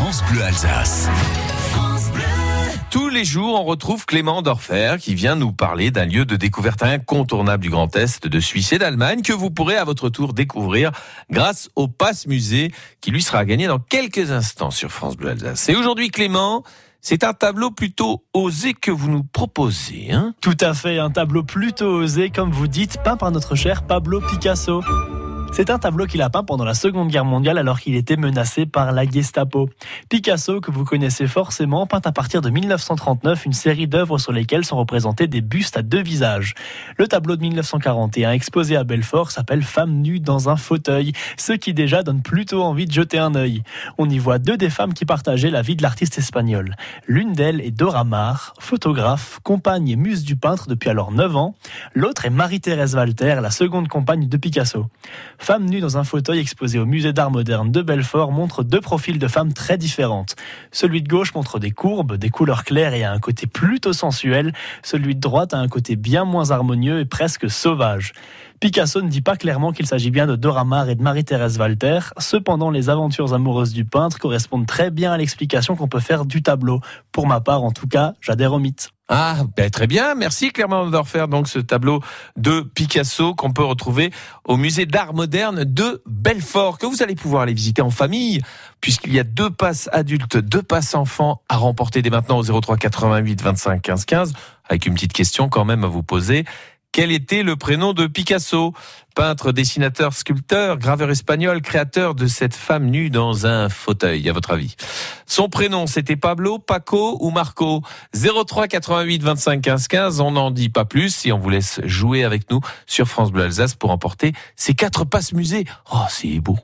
France Bleu Alsace. Tous les jours, on retrouve Clément Dorfer qui vient nous parler d'un lieu de découverte incontournable du Grand Est de Suisse et d'Allemagne que vous pourrez à votre tour découvrir grâce au Pass Musée qui lui sera gagné dans quelques instants sur France Bleu Alsace. Et aujourd'hui, Clément, c'est un tableau plutôt osé que vous nous proposez, hein? Tout à fait, un tableau plutôt osé, comme vous dites, peint par notre cher Pablo Picasso. C'est un tableau qu'il a peint pendant la Seconde Guerre mondiale alors qu'il était menacé par la Gestapo. Picasso, que vous connaissez forcément, peint à partir de 1939 une série d'œuvres sur lesquelles sont représentés des bustes à deux visages. Le tableau de 1941 exposé à Belfort s'appelle Femme nue dans un fauteuil, ce qui déjà donne plutôt envie de jeter un œil. On y voit deux des femmes qui partageaient la vie de l'artiste espagnol. L'une d'elles est Dora Maar, photographe, compagne et muse du peintre depuis alors 9 ans. L'autre est Marie-Thérèse Walter, la seconde compagne de Picasso. Femme nue dans un fauteuil exposé au musée d'art moderne de Belfort montre deux profils de femmes très différentes. Celui de gauche montre des courbes, des couleurs claires et a un côté plutôt sensuel. Celui de droite a un côté bien moins harmonieux et presque sauvage. Picasso ne dit pas clairement qu'il s'agit bien de Dora Maar et de Marie-Thérèse Walter. Cependant, les aventures amoureuses du peintre correspondent très bien à l'explication qu'on peut faire du tableau. Pour ma part, en tout cas, j'adhère au mythe. Ah, ben très bien. Merci Clément Dorfer. Donc ce tableau de Picasso qu'on peut retrouver au musée d'art moderne de Belfort, que vous allez pouvoir aller visiter en famille, puisqu'il y a deux passes adultes, deux passes enfants à remporter dès maintenant au 03 88 25 15 15, avec une petite question quand même à vous poser. Quel était le prénom de Picasso? Peintre, dessinateur, sculpteur, graveur espagnol, créateur de cette femme nue dans un fauteuil, à votre avis? Son prénom, c'était Pablo, Paco ou Marco? 03 88 25 15 15, on n'en dit pas plus si on vous laisse jouer avec nous sur France Bleu Alsace pour emporter ces quatre passes musées. Oh, c'est beau